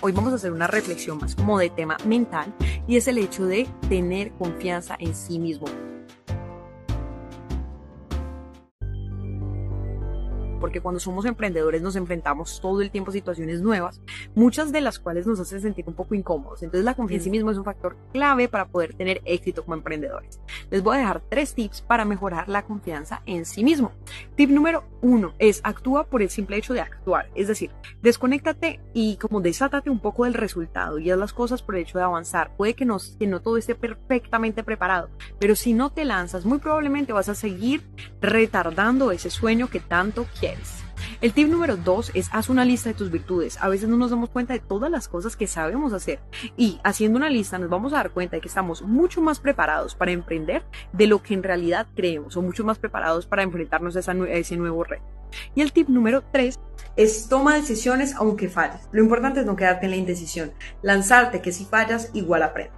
Hoy vamos a hacer una reflexión más como de tema mental y es el hecho de tener confianza en sí mismo. Porque cuando somos emprendedores nos enfrentamos todo el tiempo a situaciones nuevas, muchas de las cuales nos hacen sentir un poco incómodos. Entonces la confianza en sí mismo es un factor clave para poder tener éxito como emprendedores. Les voy a dejar tres tips para mejorar la confianza en sí mismo. Tip número uno es actúa por el simple hecho de actuar, es decir, desconéctate y como desátate un poco del resultado y haz las cosas por el hecho de avanzar. Puede que no, que no todo esté perfectamente preparado, pero si no te lanzas, muy probablemente vas a seguir retardando ese sueño que tanto quieres. El tip número dos es haz una lista de tus virtudes. A veces no nos damos cuenta de todas las cosas que sabemos hacer y haciendo una lista nos vamos a dar cuenta de que estamos mucho más preparados para emprender de lo que en realidad creemos o mucho más preparados para enfrentarnos a, ese nuevo reto. Y el tip número tres es toma decisiones aunque falles. Lo importante es no quedarte en la indecisión, lanzarte que si fallas igual aprendes.